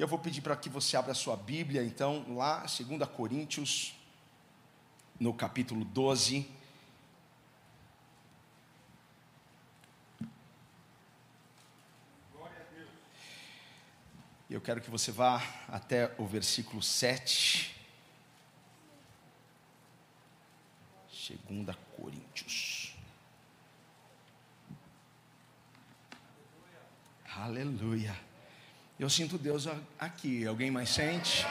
E eu vou pedir para que você abra a sua Bíblia, então, lá, 2 Coríntios, no capítulo 12. Eu quero que você vá até o versículo 7. 2 Coríntios. Aleluia. Eu sinto Deus aqui. Alguém mais sente?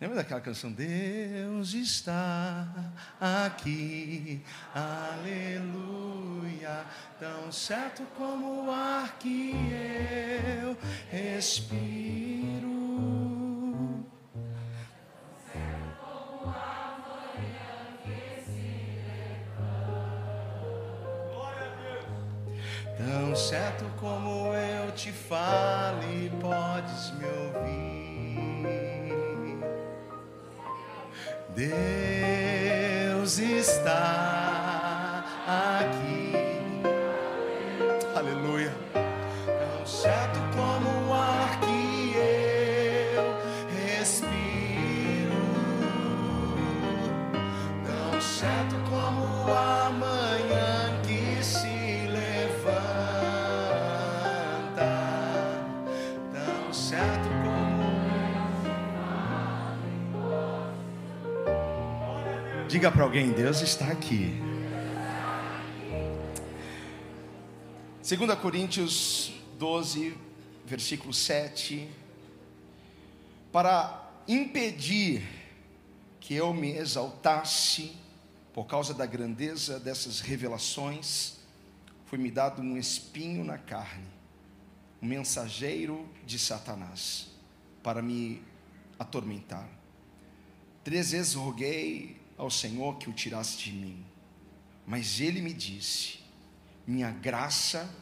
Lembra daquela canção? Deus está aqui, aleluia, tão certo como o ar que eu respiro. Tão certo como eu te falo e podes me ouvir. Deus está aqui. Diga para alguém: Deus está aqui. 2 Coríntios 12, versículo 7. Para impedir que eu me exaltasse por causa da grandeza dessas revelações, foi-me dado um espinho na carne, um mensageiro de Satanás, para me atormentar. Três vezes roguei ao Senhor que o tirasse de mim, mas ele me disse: Minha graça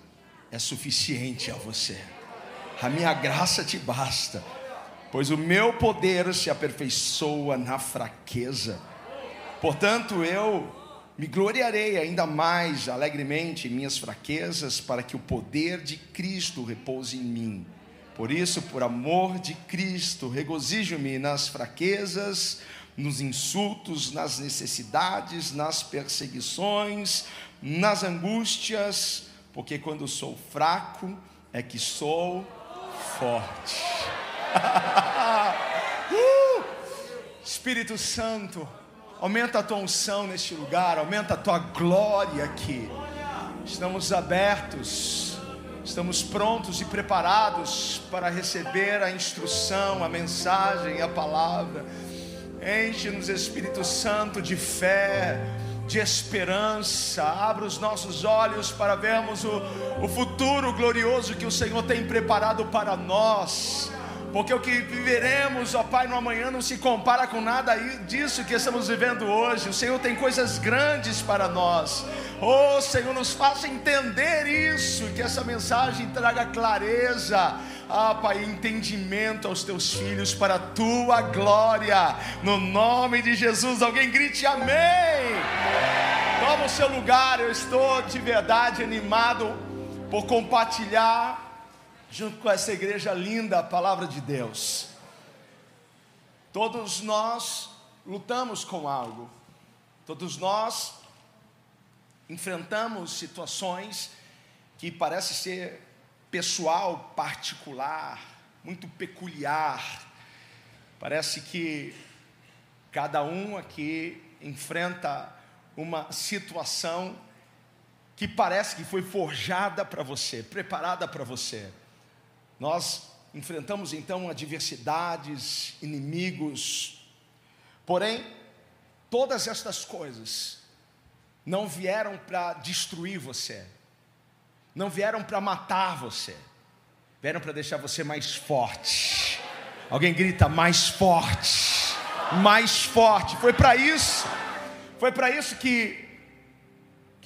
é suficiente a você, a minha graça te basta, pois o meu poder se aperfeiçoa na fraqueza. Portanto, eu me gloriarei ainda mais alegremente em minhas fraquezas, para que o poder de Cristo repouse em mim. Por isso, por amor de Cristo, regozijo-me nas fraquezas, nos insultos, nas necessidades, nas perseguições, nas angústias, porque quando sou fraco é que sou forte. Uh! Espírito Santo, aumenta a tua unção neste lugar, aumenta a tua glória aqui. Estamos abertos, estamos prontos e preparados para receber a instrução, a mensagem, a palavra. Enche-nos, Espírito Santo, de fé, de esperança. Abra os nossos olhos para vermos o, o futuro glorioso que o Senhor tem preparado para nós. Porque o que viveremos, ó Pai, no amanhã não se compara com nada disso que estamos vivendo hoje. O Senhor tem coisas grandes para nós. Oh, Senhor, nos faça entender isso, que essa mensagem traga clareza, ah, Pai, entendimento aos teus filhos para a tua glória. No nome de Jesus, alguém grite amém. Toma o seu lugar, eu estou de verdade animado por compartilhar junto com essa igreja linda, a palavra de Deus. Todos nós lutamos com algo, todos nós enfrentamos situações que parece ser pessoal, particular, muito peculiar. Parece que cada um aqui enfrenta uma situação que parece que foi forjada para você, preparada para você. Nós enfrentamos então adversidades, inimigos, porém, todas estas coisas não vieram para destruir você, não vieram para matar você, vieram para deixar você mais forte. Alguém grita mais forte, mais forte. Foi para isso, foi para isso que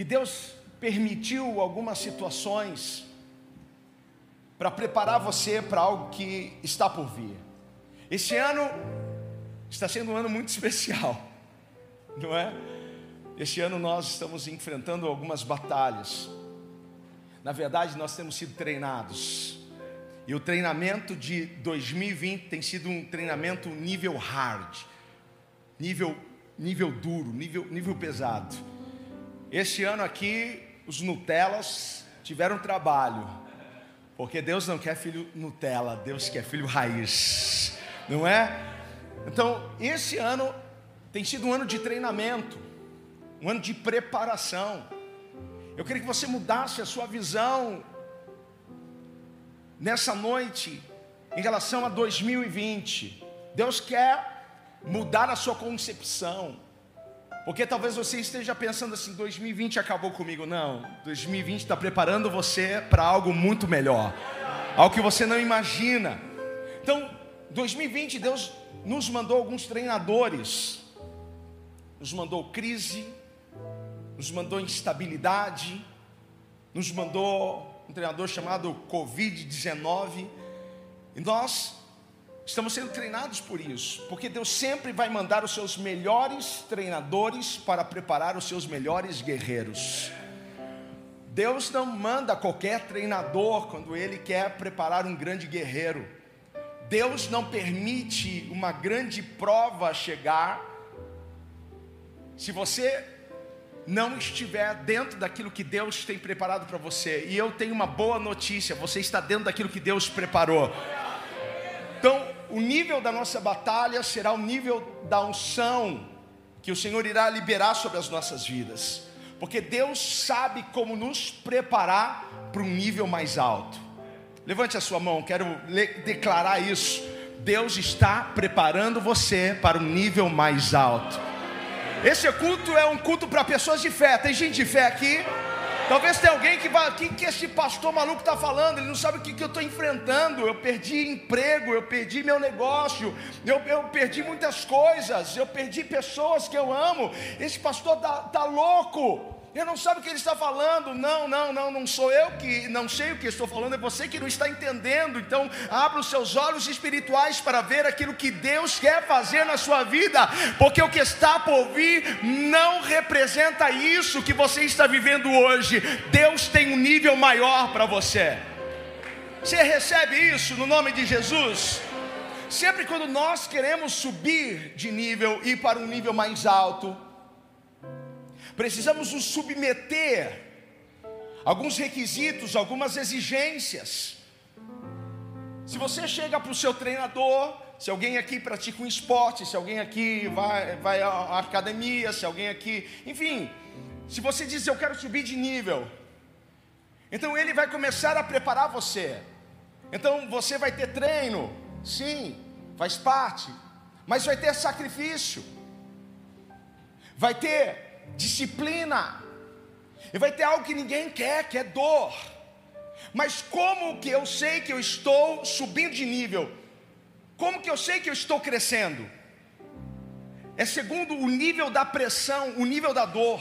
que Deus permitiu algumas situações para preparar você para algo que está por vir. Esse ano está sendo um ano muito especial, não é? Este ano nós estamos enfrentando algumas batalhas. Na verdade, nós temos sido treinados. E o treinamento de 2020 tem sido um treinamento nível hard, nível, nível duro, nível, nível pesado. Este ano aqui, os Nutellas tiveram trabalho, porque Deus não quer filho Nutella, Deus quer filho raiz, não é? Então, esse ano tem sido um ano de treinamento, um ano de preparação. Eu queria que você mudasse a sua visão nessa noite em relação a 2020. Deus quer mudar a sua concepção. Porque talvez você esteja pensando assim: 2020 acabou comigo. Não, 2020 está preparando você para algo muito melhor, algo que você não imagina. Então, 2020, Deus nos mandou alguns treinadores, nos mandou crise, nos mandou instabilidade, nos mandou um treinador chamado Covid-19, e nós estamos sendo treinados por isso, porque Deus sempre vai mandar os seus melhores treinadores para preparar os seus melhores guerreiros. Deus não manda qualquer treinador quando Ele quer preparar um grande guerreiro. Deus não permite uma grande prova chegar se você não estiver dentro daquilo que Deus tem preparado para você. E eu tenho uma boa notícia: você está dentro daquilo que Deus preparou. Então, o nível da nossa batalha será o nível da unção que o Senhor irá liberar sobre as nossas vidas, porque Deus sabe como nos preparar para um nível mais alto. Levante a sua mão, quero declarar isso. Deus está preparando você para um nível mais alto. Esse culto é um culto para pessoas de fé. Tem gente de fé aqui? Talvez tenha alguém que vai, o que, que esse pastor maluco está falando? Ele não sabe o que, que eu estou enfrentando. Eu perdi emprego, eu perdi meu negócio, eu, eu perdi muitas coisas, eu perdi pessoas que eu amo. Esse pastor está tá louco. Ele não sabe o que ele está falando. Não, não, não, não sou eu que não sei o que estou falando, é você que não está entendendo. Então, abra os seus olhos espirituais para ver aquilo que Deus quer fazer na sua vida, porque o que está por vir não representa isso que você está vivendo hoje. Deus tem um nível maior para você. Você recebe isso no nome de Jesus? Sempre quando nós queremos subir de nível, ir para um nível mais alto, precisamos nos submeter a alguns requisitos, algumas exigências. Se você chega para o seu treinador, se alguém aqui pratica um esporte, se alguém aqui vai, vai à academia, se alguém aqui, enfim, se você diz eu quero subir de nível, então ele vai começar a preparar você. Então você vai ter treino, sim, faz parte, mas vai ter sacrifício, vai ter disciplina. E vai ter algo que ninguém quer, que é dor. Mas como que eu sei que eu estou subindo de nível? Como que eu sei que eu estou crescendo? É segundo o nível da pressão, o nível da dor.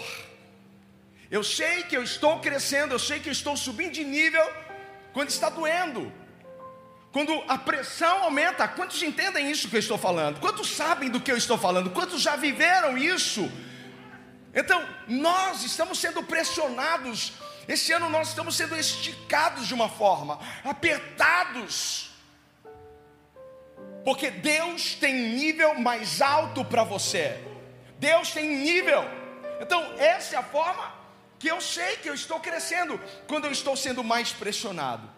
Eu sei que eu estou crescendo, eu sei que eu estou subindo de nível quando está doendo. Quando a pressão aumenta, quantos entendem isso que eu estou falando? Quantos sabem do que eu estou falando? Quantos já viveram isso? Então, nós estamos sendo pressionados. Esse ano nós estamos sendo esticados de uma forma, apertados. Porque Deus tem nível mais alto para você. Deus tem nível. Então, essa é a forma que eu sei que eu estou crescendo quando eu estou sendo mais pressionado.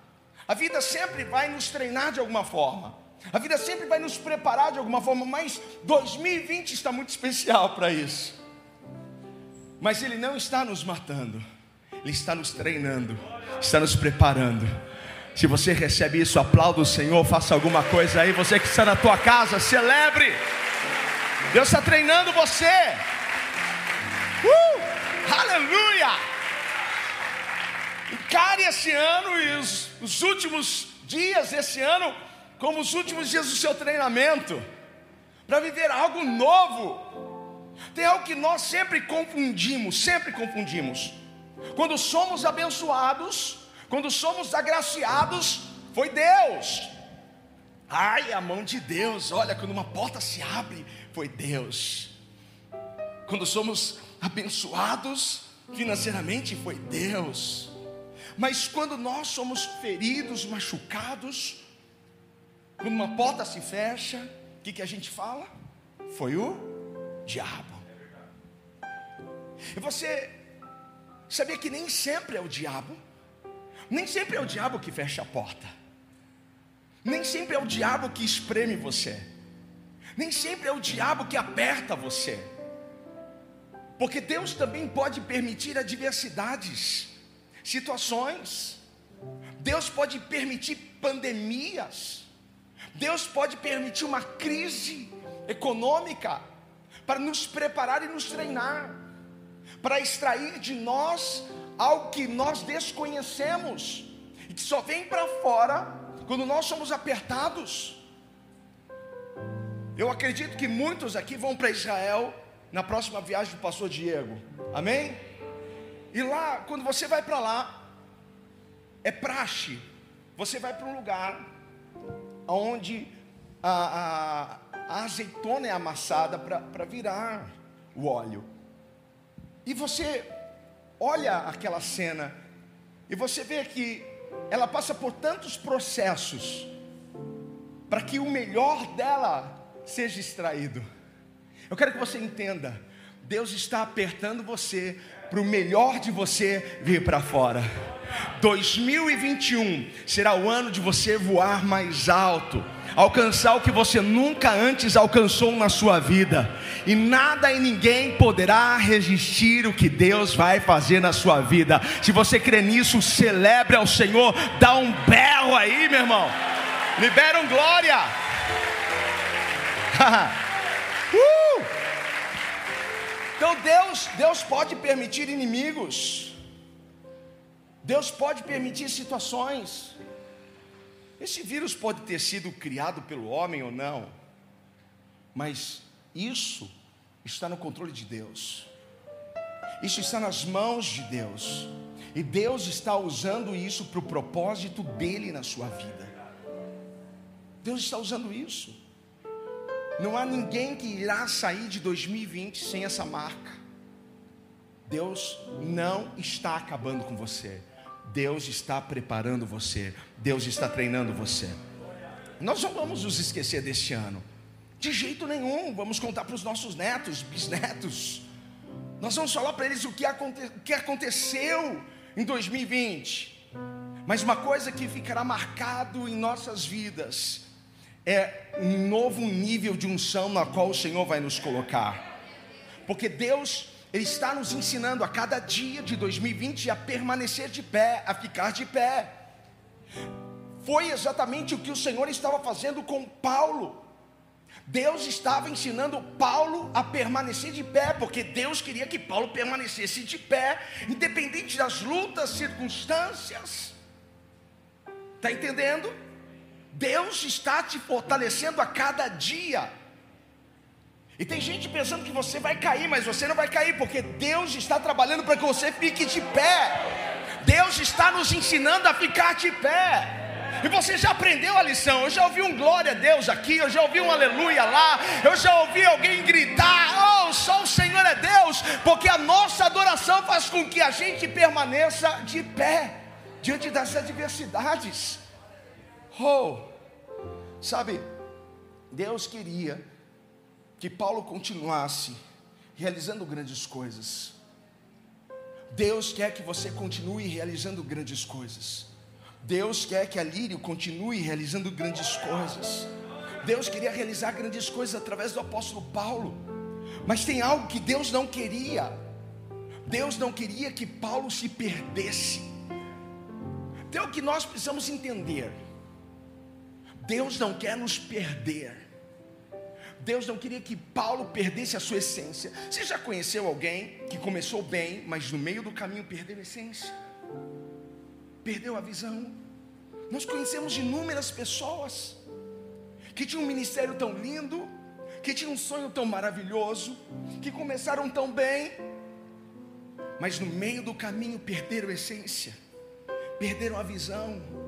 A vida sempre vai nos treinar de alguma forma. A vida sempre vai nos preparar de alguma forma, mas 2020 está muito especial para isso. Mas Ele não está nos matando, Ele está nos treinando, está nos preparando. Se você recebe isso, aplauda o Senhor, faça alguma coisa aí. Você que está na tua casa, celebre. Deus está treinando você. Uh, aleluia! Encare esse ano e os, os últimos dias desse ano como os últimos dias do seu treinamento, para viver algo novo, tem algo que nós sempre confundimos, sempre confundimos. Quando somos abençoados, quando somos agraciados, foi Deus. Ai, a mão de Deus, olha, quando uma porta se abre, foi Deus. Quando somos abençoados financeiramente, foi Deus. Mas quando nós somos feridos, machucados, Quando uma porta se fecha, o que, que a gente fala? Foi o diabo. E você sabia que nem sempre é o diabo? Nem sempre é o diabo que fecha a porta. Nem sempre é o diabo que espreme você. Nem sempre é o diabo que aperta você. Porque Deus também pode permitir adversidades, situações. Deus pode permitir pandemias. Deus pode permitir uma crise econômica para nos preparar e nos treinar, para extrair de nós algo que nós desconhecemos e que só vem para fora quando nós somos apertados. Eu acredito que muitos aqui vão para Israel na próxima viagem do pastor Diego. Amém? E lá, quando você vai para lá, é praxe. Você vai para um lugar onde a, a, a azeitona é amassada para virar o óleo. E você olha aquela cena e você vê que ela passa por tantos processos para que o melhor dela seja extraído. Eu quero que você entenda: Deus está apertando você para o melhor de você vir para fora. 2021 será o ano de você voar mais alto, alcançar o que você nunca antes alcançou na sua vida, e nada e ninguém poderá resistir o que Deus vai fazer na sua vida. Se você crê nisso, celebre ao Senhor, dá um berro aí, meu irmão. Libera um glória. uh! Então Deus, Deus pode permitir inimigos. Deus pode permitir situações. Esse vírus pode ter sido criado pelo homem ou não, mas isso está no controle de Deus. Isso está nas mãos de Deus. E Deus está usando isso para o propósito dele na sua vida. Deus está usando isso. Não há ninguém que irá sair de 2020 sem essa marca. Deus não está acabando com você. Deus está preparando você. Deus está treinando você. Nós não vamos nos esquecer deste ano. De jeito nenhum. Vamos contar para os nossos netos, bisnetos. Nós vamos falar para eles o que, aconte o que aconteceu em 2020. Mas uma coisa que ficará marcado em nossas vidas é um novo nível de unção na qual o Senhor vai nos colocar. Porque Deus, Ele está nos ensinando a cada dia de 2020 a permanecer de pé, a ficar de pé. Foi exatamente o que o Senhor estava fazendo com Paulo. Deus estava ensinando Paulo a permanecer de pé, porque Deus queria que Paulo permanecesse de pé, independente das lutas, circunstâncias. Está entendendo? Deus está te fortalecendo a cada dia. E tem gente pensando que você vai cair, mas você não vai cair, porque Deus está trabalhando para que você fique de pé. Deus está nos ensinando a ficar de pé. E você já aprendeu a lição. Eu já ouvi um glória a Deus aqui, eu já ouvi um aleluia lá, eu já ouvi alguém gritar: Oh, só o Senhor é Deus, porque a nossa adoração faz com que a gente permaneça de pé diante das adversidades. Oh, sabe, Deus queria que Paulo continuasse realizando grandes coisas. Deus quer que você continue realizando grandes coisas. Deus quer que a Lírio continue realizando grandes coisas. Deus queria realizar grandes coisas através do apóstolo Paulo. Mas tem algo que Deus não queria. Deus não queria que Paulo se perdesse. Tem o que nós precisamos entender. Deus não quer nos perder. Deus não queria que Paulo perdesse a sua essência. Você já conheceu alguém que começou bem, mas no meio do caminho perdeu a essência? Perdeu a visão? Nós conhecemos inúmeras pessoas que tinham um ministério tão lindo, que tinham um sonho tão maravilhoso, que começaram tão bem, mas no meio do caminho perderam a essência, perderam a visão,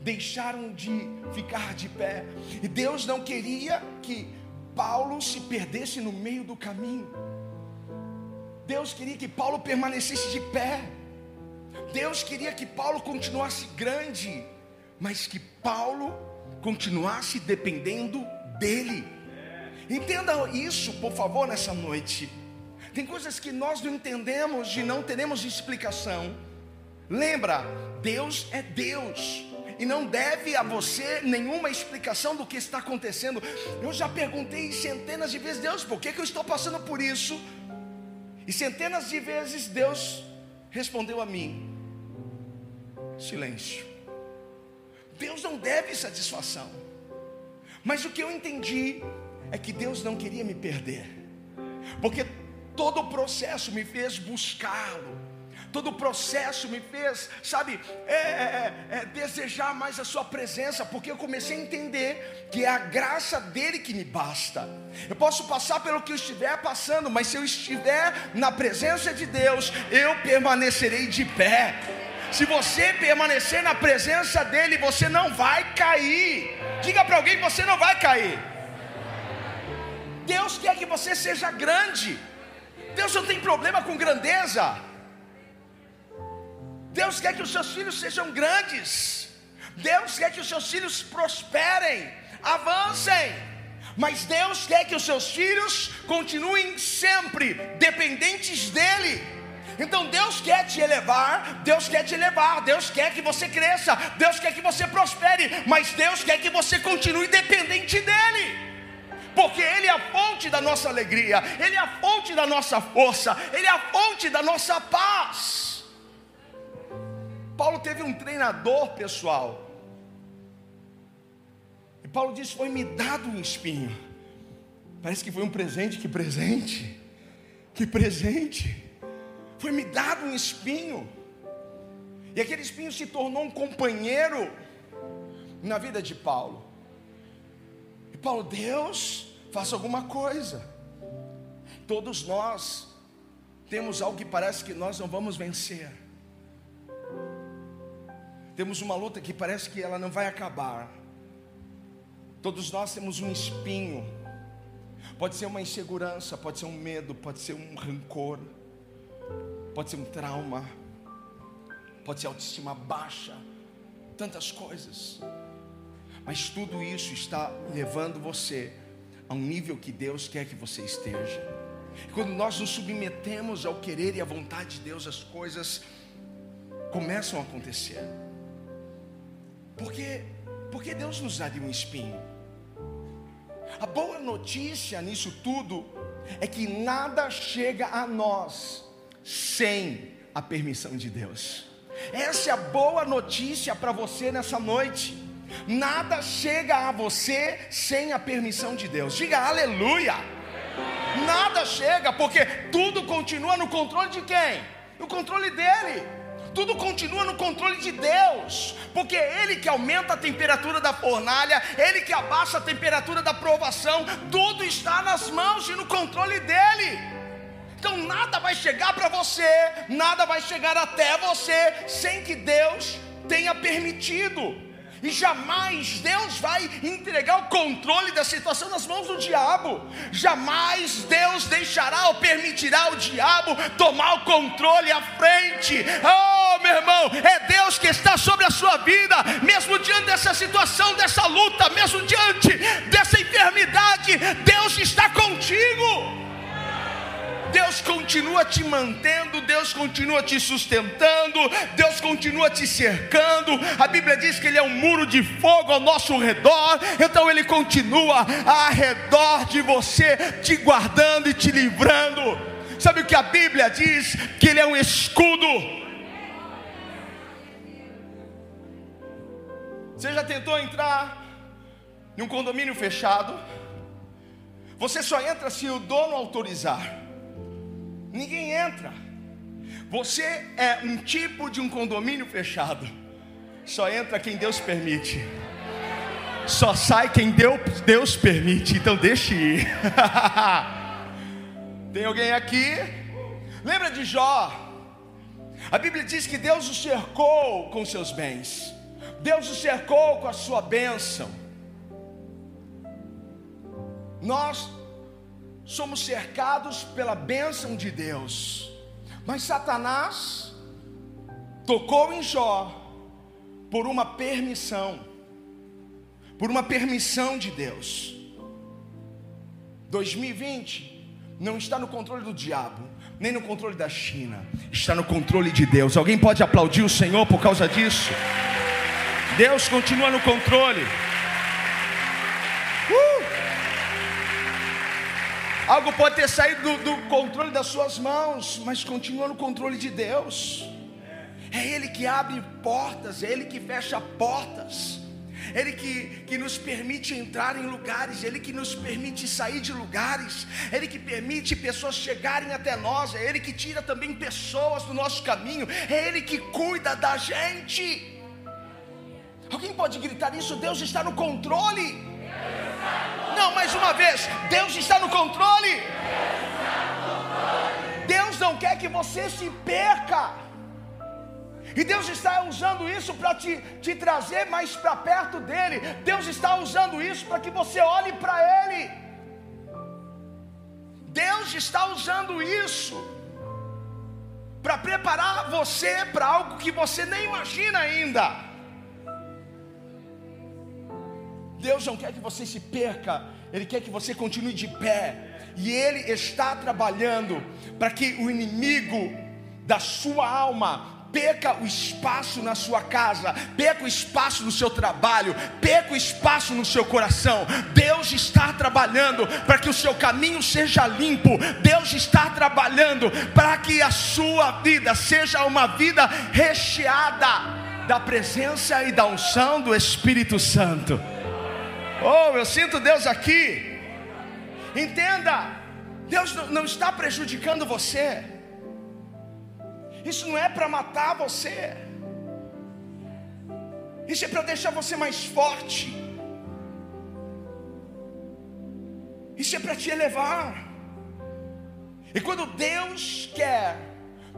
deixaram de ficar de pé. E Deus não queria que Paulo se perdesse no meio do caminho. Deus queria que Paulo permanecesse de pé. Deus queria que Paulo continuasse grande, mas que Paulo continuasse dependendo dEle. Entenda isso, por favor, nessa noite. Tem coisas que nós não entendemos e não teremos explicação. Lembra, Deus é Deus e não deve a você nenhuma explicação do que está acontecendo. Eu já perguntei centenas de vezes, Deus, por que, que eu estou passando por isso? E centenas de vezes Deus respondeu a mim: silêncio. Deus não deve satisfação. Mas o que eu entendi é que Deus não queria me perder, porque todo o processo me fez buscá-lo, todo o processo me fez, sabe, é, é, é, é, desejar mais a Sua presença, porque eu comecei a entender que é a graça dele que me basta. Eu posso passar pelo que eu estiver passando, mas se eu estiver na presença de Deus, eu permanecerei de pé. Se você permanecer na presença dele, você não vai cair. Diga para alguém que você não vai cair. Deus quer que você seja grande. Deus não tem problema com grandeza. Deus quer que os seus filhos sejam grandes. Deus quer que os seus filhos prosperem, avancem. Mas Deus quer que os seus filhos continuem sempre dependentes dEle. Então Deus quer te elevar, Deus quer te elevar, Deus quer que você cresça, Deus quer que você prospere, mas Deus quer que você continue dependente dEle porque Ele é a fonte da nossa alegria, Ele é a fonte da nossa força, Ele é a fonte da nossa paz. Paulo teve um treinador pessoal, e Paulo disse: Foi-me dado um espinho. Parece que foi um presente, que presente, que presente foi-me dado um espinho, e aquele espinho se tornou um companheiro na vida de Paulo. E Paulo, Deus, faça alguma coisa. Todos nós temos algo que parece que nós não vamos vencer. Temos uma luta que parece que ela não vai acabar. Todos nós temos um espinho. Pode ser uma insegurança, pode ser um medo, pode ser um rancor pode ser um trauma, pode ser autoestima baixa, tantas coisas. Mas tudo isso está levando você a um nível que Deus quer que você esteja. E quando nós nos submetemos ao querer e à vontade de Deus, as coisas começam a acontecer. Porque, porque Deus nos dá de um espinho. A boa notícia nisso tudo é que nada chega a nós sem a permissão de Deus. Essa é a boa notícia para você nessa noite. Nada chega a você sem a permissão de Deus. Diga aleluia. Nada chega, porque tudo continua no controle de quem? No controle dele. Tudo continua no controle de Deus, porque é Ele que aumenta a temperatura da fornalha, Ele que abaixa a temperatura da provação, tudo está nas mãos e no controle dEle. Então nada vai chegar para você, nada vai chegar até você sem que Deus tenha permitido. E jamais Deus vai entregar o controle da situação nas mãos do diabo. Jamais Deus deixará ou permitirá o diabo tomar o controle à frente. Oh, meu irmão, é Deus que está sobre a sua vida, mesmo diante dessa situação, dessa luta, mesmo diante dessa enfermidade, Deus está continua te mantendo, Deus continua te sustentando, Deus continua te cercando. A Bíblia diz que Ele é um muro de fogo ao nosso redor, então Ele continua ao redor de você, te guardando e te livrando. Sabe o que a Bíblia diz? Que Ele é um escudo. Você já tentou entrar em um condomínio fechado? Você só entra se o dono autorizar ninguém entra. Você é um tipo de um condomínio fechado. Só entra quem Deus permite. Só sai quem Deus, Deus permite. Então deixe ir. Tem alguém aqui? Lembra de Jó? A Bíblia diz que Deus o cercou com seus bens. Deus o cercou com a sua bênção. Nós somos cercados pela bênção de Deus. Mas Satanás tocou em Jó por uma permissão, por uma permissão de Deus. 2020 não está no controle do diabo, nem no controle da China, está no controle de Deus. Alguém pode aplaudir o Senhor por causa disso? Deus continua no controle. Algo pode ter saído do, do controle das suas mãos, mas continua no controle de Deus. É Ele que abre portas, é Ele que fecha portas. Ele que, que nos permite entrar em lugares, Ele que nos permite sair de lugares, Ele que permite pessoas chegarem até nós, é Ele que tira também pessoas do nosso caminho, é Ele que cuida da gente. Alguém pode gritar isso? Deus está no controle. Não, mais uma vez, Deus está no controle. Deus não quer que você se perca. E Deus está usando isso para te, te trazer mais para perto dele. Deus está usando isso para que você olhe para Ele. Deus está usando isso para preparar você para algo que você nem imagina ainda. Deus não quer que você se perca, Ele quer que você continue de pé. E Ele está trabalhando para que o inimigo da sua alma perca o espaço na sua casa, perca o espaço no seu trabalho, perca o espaço no seu coração. Deus está trabalhando para que o seu caminho seja limpo. Deus está trabalhando para que a sua vida seja uma vida recheada da presença e da unção do Espírito Santo. Oh, eu sinto Deus aqui. Entenda, Deus não está prejudicando você. Isso não é para matar você. Isso é para deixar você mais forte. Isso é para te elevar. E quando Deus quer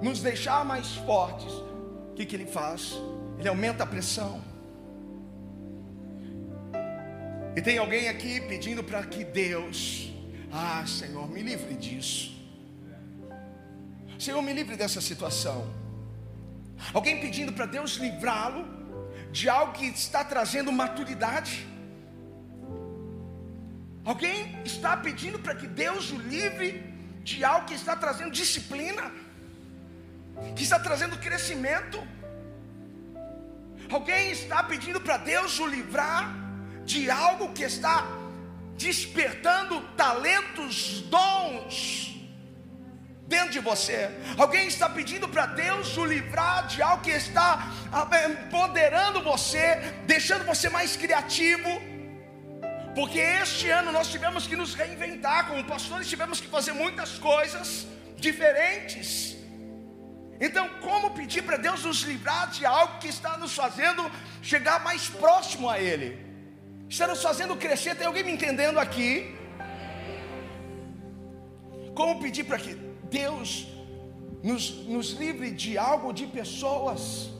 nos deixar mais fortes, o que, que Ele faz? Ele aumenta a pressão. E tem alguém aqui pedindo para que Deus, ah Senhor, me livre disso. Senhor, me livre dessa situação. Alguém pedindo para Deus livrá-lo de algo que está trazendo maturidade. Alguém está pedindo para que Deus o livre de algo que está trazendo disciplina, que está trazendo crescimento. Alguém está pedindo para Deus o livrar de algo que está despertando talentos, dons, dentro de você. Alguém está pedindo para Deus o livrar de algo que está empoderando você, deixando você mais criativo. Porque este ano nós tivemos que nos reinventar, como pastores tivemos que fazer muitas coisas diferentes. Então, como pedir para Deus nos livrar de algo que está nos fazendo chegar mais próximo a Ele? Está nos fazendo crescer. Tem alguém me entendendo aqui? Como pedir para que Deus nos, nos livre de algo, de pessoas.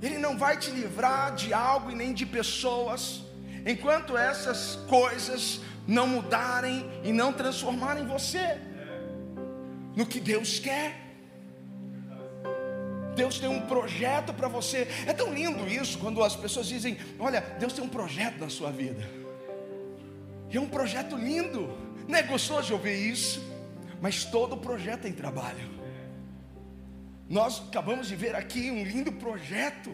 Ele não vai te livrar de algo e nem de pessoas, enquanto essas coisas não mudarem e não transformarem você no que Deus quer. Deus tem um projeto para você. É tão lindo isso quando as pessoas dizem: Olha, Deus tem um projeto na sua vida. E é um projeto lindo. Não é gostoso ouvir isso? Mas todo projeto tem trabalho. Nós acabamos de ver aqui um lindo projeto,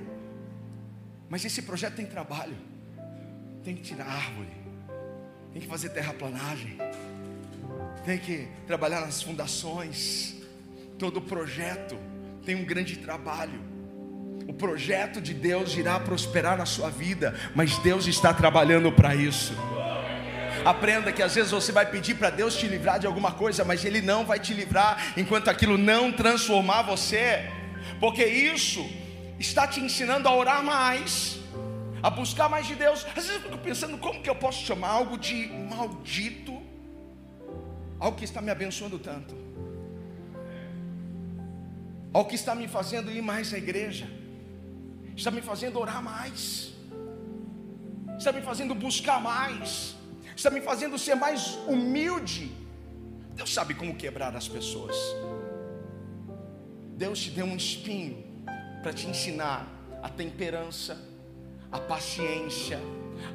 mas esse projeto tem trabalho. Tem que tirar árvore, tem que fazer terraplanagem, tem que trabalhar nas fundações. Todo projeto tem um grande trabalho. O projeto de Deus irá prosperar na sua vida, mas Deus está trabalhando para isso. Aprenda que às vezes você vai pedir para Deus te livrar de alguma coisa, mas Ele não vai te livrar enquanto aquilo não transformar você, porque isso está te ensinando a orar mais, a buscar mais de Deus. Às vezes eu fico pensando como que eu posso chamar algo de maldito, algo que está me abençoando tanto, algo que está me fazendo ir mais à igreja, está me fazendo orar mais, está me fazendo buscar mais está me fazendo ser mais humilde. Deus sabe como quebrar as pessoas. Deus te deu um espinho para te ensinar a temperança, a paciência,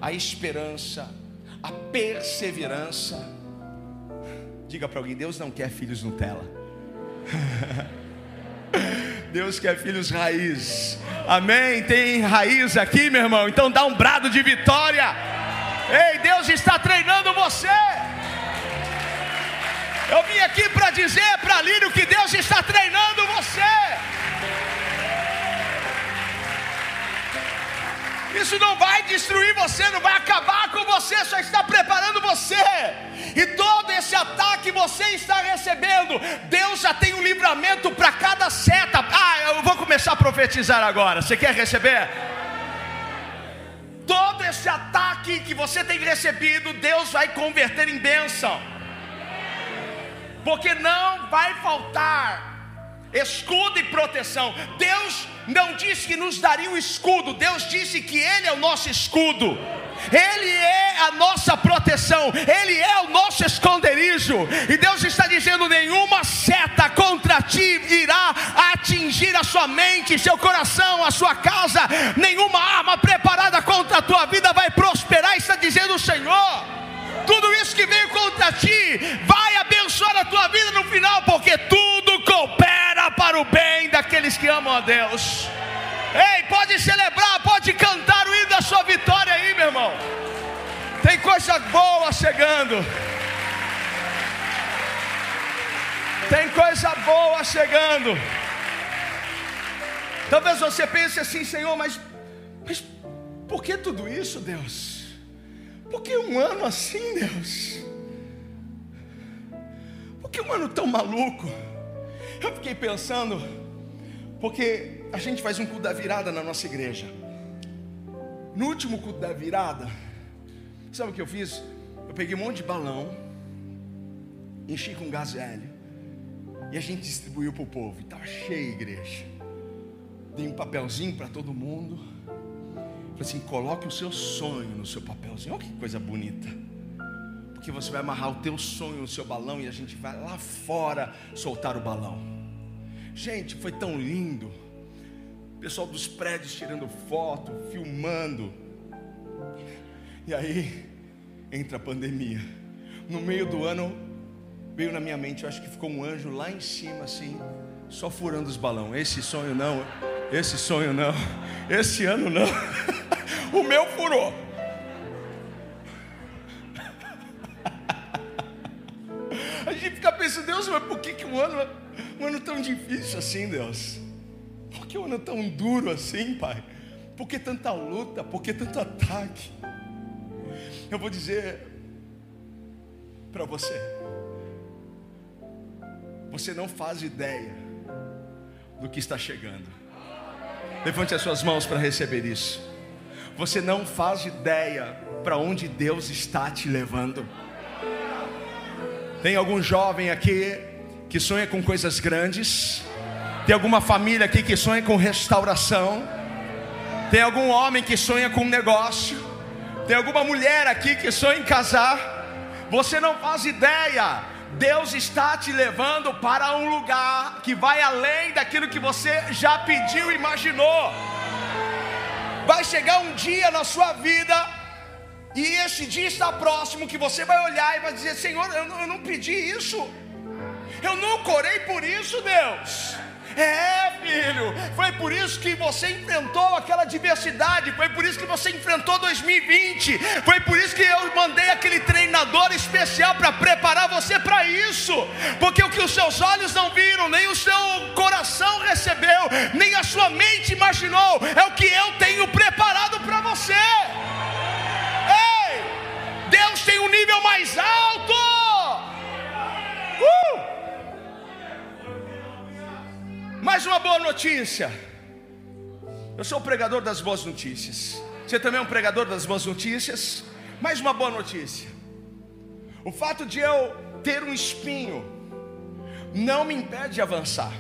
a esperança, a perseverança. Diga para alguém: Deus não quer filhos Nutella. Deus quer filhos raiz. Amém? Tem raiz aqui, meu irmão. Então dá um brado de vitória. Ei, Deus está treinando você. Eu vim aqui para dizer para Lírio que Deus está treinando você. Isso não vai destruir você, não vai acabar com você, só está preparando você. E todo esse ataque você está recebendo, Deus já tem um livramento para cada seta. Ah, eu vou começar a profetizar agora. Você quer receber? Todo esse ataque que você tem recebido, Deus vai converter em bênção. Porque não vai faltar escudo e proteção. Deus não disse que nos daria um escudo, Deus disse que Ele é o nosso escudo. Ele é a nossa proteção, Ele é o nosso esconderijo, e Deus está dizendo: nenhuma seta contra ti irá atingir a sua mente, seu coração, a sua casa, nenhuma arma preparada contra a tua vida vai prosperar, está dizendo o Senhor. Tudo isso que veio contra ti vai bem daqueles que amam a Deus. Ei, pode celebrar, pode cantar o hino da sua vitória aí, meu irmão. Tem coisa boa chegando. Tem coisa boa chegando. Talvez você pense assim, Senhor, mas, mas por que tudo isso, Deus? Por que um ano assim, Deus? Por que um ano tão maluco? Eu fiquei pensando, porque a gente faz um culto da virada na nossa igreja. No último culto da virada, sabe o que eu fiz? Eu peguei um monte de balão, enchi com gás hélio, e a gente distribuiu para o povo. E estava cheia a igreja. Dei um papelzinho para todo mundo. Falei assim: coloque o seu sonho no seu papelzinho. Olha que coisa bonita. Porque você vai amarrar o teu sonho no seu balão e a gente vai lá fora soltar o balão. Gente, foi tão lindo. O pessoal dos prédios tirando foto, filmando. E aí entra a pandemia. No meio do ano veio na minha mente, eu acho que ficou um anjo lá em cima assim, só furando os balões. Esse sonho não, esse sonho não, esse ano não. o meu furou. A gente fica pensando, Deus, mas por que, que um ano, um ano tão difícil assim, Deus? Por que um ano tão duro assim, Pai? Por que tanta luta? Por que tanto ataque? Eu vou dizer para você, você não faz ideia do que está chegando. Levante as suas mãos para receber isso. Você não faz ideia para onde Deus está te levando. Tem algum jovem aqui que sonha com coisas grandes? Tem alguma família aqui que sonha com restauração? Tem algum homem que sonha com negócio? Tem alguma mulher aqui que sonha em casar? Você não faz ideia. Deus está te levando para um lugar que vai além daquilo que você já pediu e imaginou. Vai chegar um dia na sua vida, e esse dia está próximo, que você vai olhar e vai dizer: Senhor, eu não, eu não pedi isso, eu não corei por isso, Deus. É, filho, foi por isso que você enfrentou aquela diversidade, foi por isso que você enfrentou 2020, foi por isso que eu mandei aquele treinador especial para preparar você para isso, porque o que os seus olhos não viram, nem o seu coração recebeu, nem a sua mente imaginou, é o que eu tenho preparado para você. Ei, Deus tem um nível mais alto. Uh! Mais uma boa notícia. Eu sou o pregador das boas notícias. Você também é um pregador das boas notícias? Mais uma boa notícia. O fato de eu ter um espinho não me impede de avançar.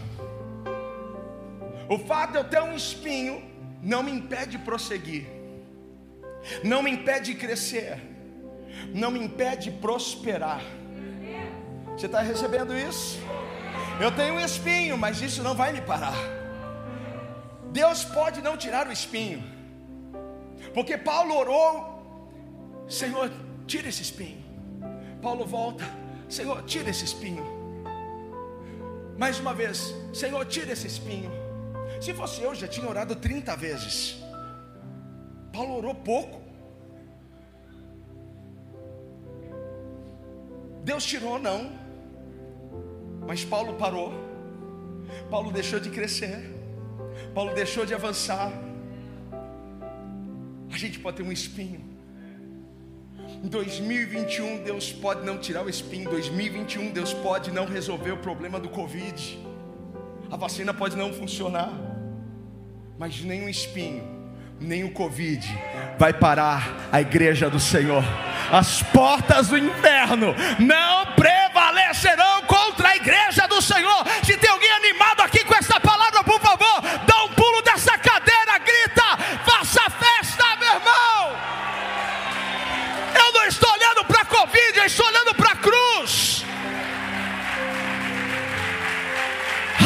O fato de eu ter um espinho não me impede de prosseguir. Não me impede de crescer. Não me impede de prosperar. Você está recebendo isso? Eu tenho um espinho, mas isso não vai me parar. Deus pode não tirar o espinho, Porque Paulo orou, Senhor, tira esse espinho. Paulo volta, Senhor, tira esse espinho. Mais uma vez, Senhor, tira esse espinho. Se fosse eu, já tinha orado 30 vezes. Paulo orou pouco. Deus tirou, não. Mas Paulo parou. Paulo deixou de crescer. Paulo deixou de avançar. A gente pode ter um espinho. Em 2021, Deus pode não tirar o espinho. Em 2021, Deus pode não resolver o problema do Covid. A vacina pode não funcionar. Mas nem o espinho, nem o Covid vai parar a igreja do Senhor. As portas do inferno não prevalecerão igreja do Senhor. Se tem alguém animado aqui com essa palavra, por favor, dá um pulo dessa cadeira, grita, faça festa, meu irmão. Eu não estou olhando para a Covid, eu estou olhando para a cruz.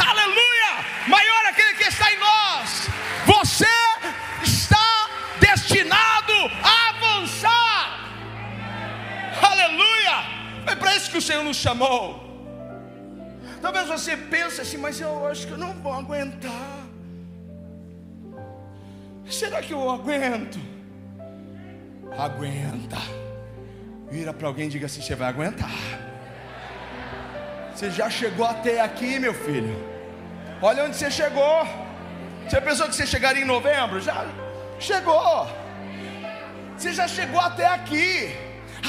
Aleluia! Maior é aquele que está em nós. Você está destinado a avançar. Aleluia! Foi para isso que o Senhor nos chamou. Talvez você pense assim, mas eu acho que eu não vou aguentar. Será que eu aguento? Aguenta. Vira para alguém e diga assim: você vai aguentar. Você já chegou até aqui, meu filho. Olha onde você chegou. Você pensou que você chegaria em novembro? Já chegou. Você já chegou até aqui.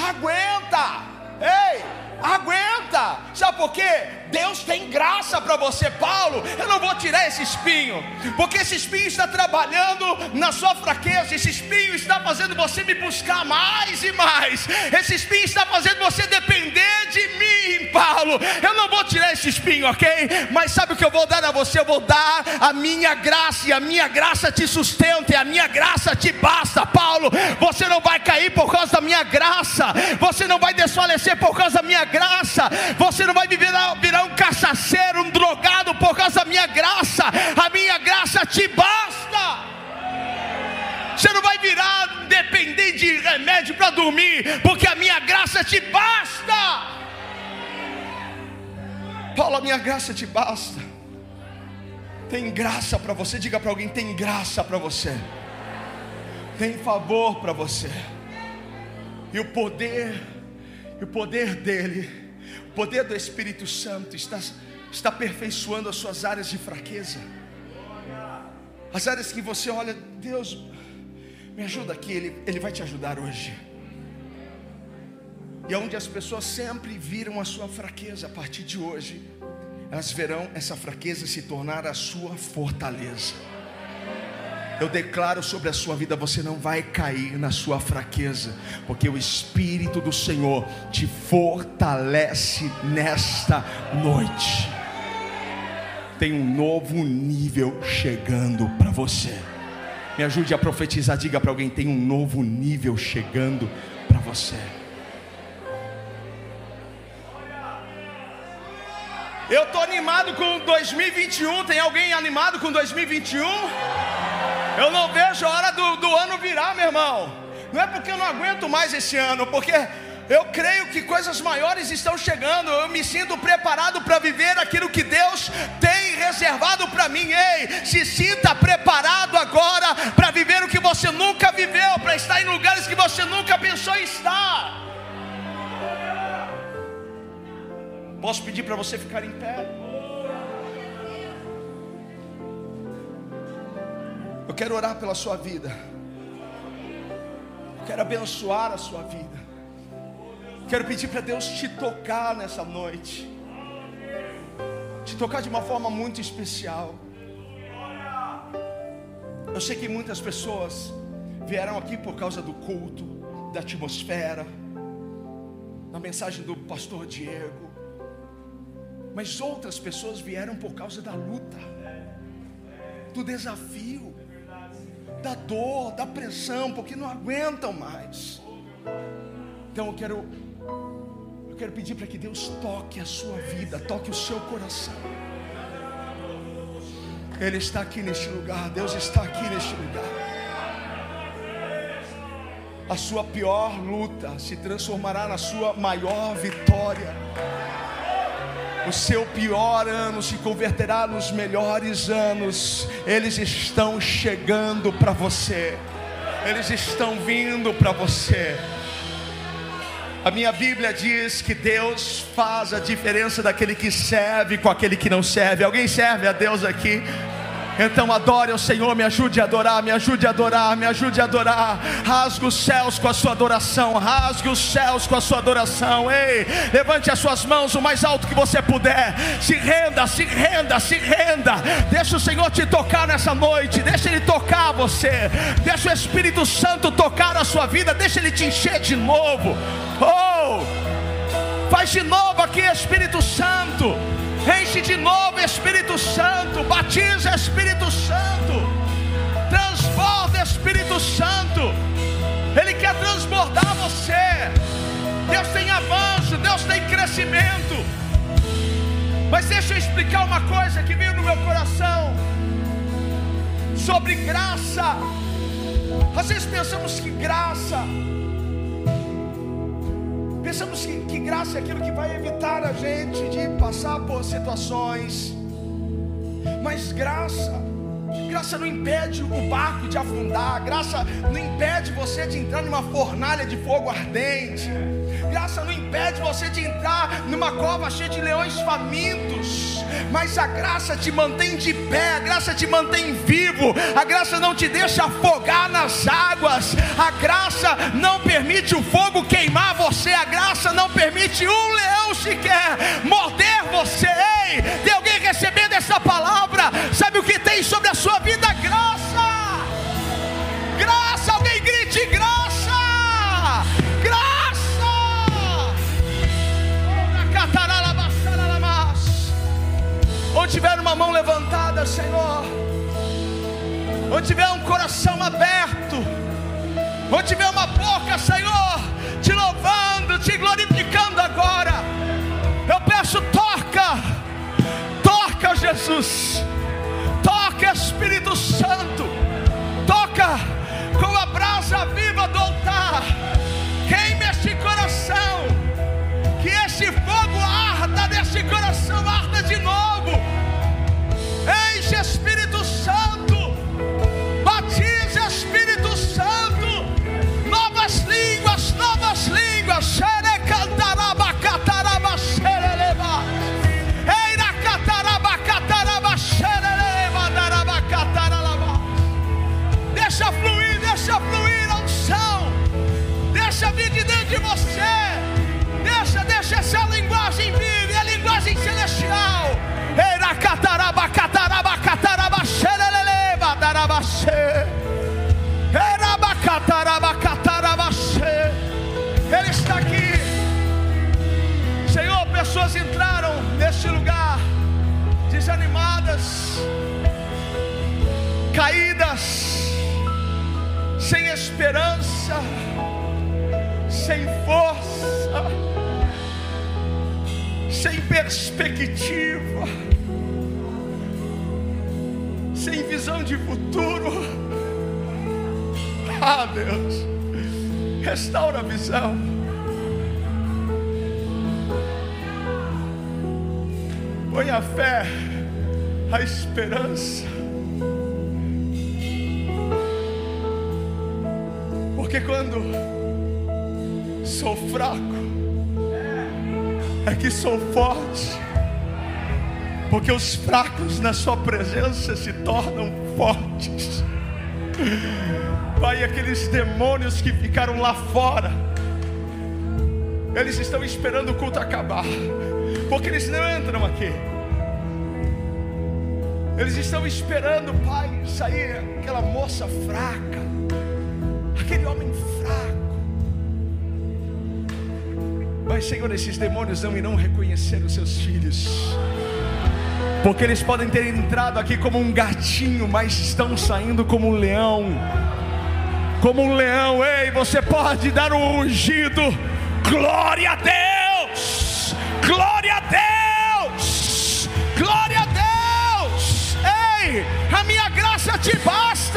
Aguenta. Ei, aguenta. Sabe por quê? Deus tem graça para você, Paulo. Eu não vou tirar esse espinho, porque esse espinho está trabalhando na sua fraqueza. Esse espinho está fazendo você me buscar mais e mais. Esse espinho está fazendo você depender de mim, Paulo. Eu não vou tirar esse espinho, ok? Mas sabe o que eu vou dar a você? Eu vou dar a minha graça, e a minha graça te sustenta, e a minha graça te basta, Paulo. Você não vai cair por causa da minha graça, você não vai desfalecer por causa da minha graça, você não vai virar é um cachaceiro, um drogado por causa da minha graça. A minha graça te basta. Você não vai virar dependente de remédio para dormir, porque a minha graça te basta. Paulo, a minha graça te basta. Tem graça para você, diga para alguém: tem graça para você, tem favor para você, e o poder, e o poder dele poder do Espírito Santo está, está aperfeiçoando as suas áreas de fraqueza. As áreas que você olha, Deus, me ajuda aqui, Ele, Ele vai te ajudar hoje. E onde as pessoas sempre viram a sua fraqueza, a partir de hoje, elas verão essa fraqueza se tornar a sua fortaleza. Eu declaro sobre a sua vida: você não vai cair na sua fraqueza, porque o Espírito do Senhor te fortalece nesta noite. Tem um novo nível chegando para você. Me ajude a profetizar, diga para alguém: tem um novo nível chegando para você. Eu estou animado com 2021. Tem alguém animado com 2021? Eu não vejo a hora do, do ano virar, meu irmão. Não é porque eu não aguento mais esse ano, porque eu creio que coisas maiores estão chegando. Eu me sinto preparado para viver aquilo que Deus tem reservado para mim. Ei, se sinta preparado agora para viver o que você nunca viveu, para estar em lugares que você nunca pensou em estar. Posso pedir para você ficar em pé? Eu quero orar pela sua vida. Eu quero abençoar a sua vida. Quero pedir para Deus te tocar nessa noite. Te tocar de uma forma muito especial. Eu sei que muitas pessoas vieram aqui por causa do culto, da atmosfera, da mensagem do pastor Diego. Mas outras pessoas vieram por causa da luta, do desafio da dor, da pressão, porque não aguentam mais. Então eu quero eu quero pedir para que Deus toque a sua vida, toque o seu coração. Ele está aqui neste lugar, Deus está aqui neste lugar. a sua pior luta se transformará na sua maior vitória. O seu pior ano se converterá nos melhores anos. Eles estão chegando para você. Eles estão vindo para você. A minha Bíblia diz que Deus faz a diferença daquele que serve com aquele que não serve. Alguém serve a Deus aqui? Então adore o Senhor, me ajude a adorar, me ajude a adorar, me ajude a adorar. Rasgue os céus com a sua adoração, rasgue os céus com a sua adoração. Ei, levante as suas mãos o mais alto que você puder. Se renda, se renda, se renda. Deixa o Senhor te tocar nessa noite, deixa Ele tocar você. Deixa o Espírito Santo tocar a sua vida, deixa Ele te encher de novo. Oh! Faz de novo aqui, Espírito Santo. Enche de novo Espírito Santo, batiza Espírito Santo, transborda Espírito Santo. Ele quer transbordar você. Deus tem avanço, Deus tem crescimento. Mas deixa eu explicar uma coisa que veio no meu coração sobre graça. Às vezes pensamos que graça Pensamos que, que graça é aquilo que vai evitar a gente de passar por situações. Mas graça, graça não impede o barco de afundar, graça não impede você de entrar numa fornalha de fogo ardente. Graça não impede você de entrar numa cova cheia de leões famintos, mas a graça te mantém de pé, a graça te mantém vivo, a graça não te deixa afogar nas águas, a graça não permite o fogo queimar você, a graça não permite um leão sequer morder você. Ei, tem alguém recebendo essa palavra? Sabe o que tem sobre a sua vida? Graça, Onde tiver uma mão levantada, Senhor, onde tiver um coração aberto, onde tiver uma boca, Senhor, te louvando, te glorificando agora, eu peço, toca, toca, Jesus, toca, Espírito Santo, toca com a brasa viva do altar, queime este coração, que este fogo arda deste coração, pessoas entraram neste lugar desanimadas, caídas, sem esperança, sem força, sem perspectiva, sem visão de futuro. Ah, Deus, restaura a visão. Põe a fé, a esperança. Porque quando sou fraco, é que sou forte. Porque os fracos na Sua presença se tornam fortes. Pai, aqueles demônios que ficaram lá fora, eles estão esperando o culto acabar, porque eles não entram aqui. Eles estão esperando, Pai, sair aquela moça fraca, aquele homem fraco. Mas, Senhor, esses demônios não irão reconhecer os seus filhos. Porque eles podem ter entrado aqui como um gatinho, mas estão saindo como um leão. Como um leão, ei, você pode dar um ungido. Glória a Deus! Glória a Deus! Glória a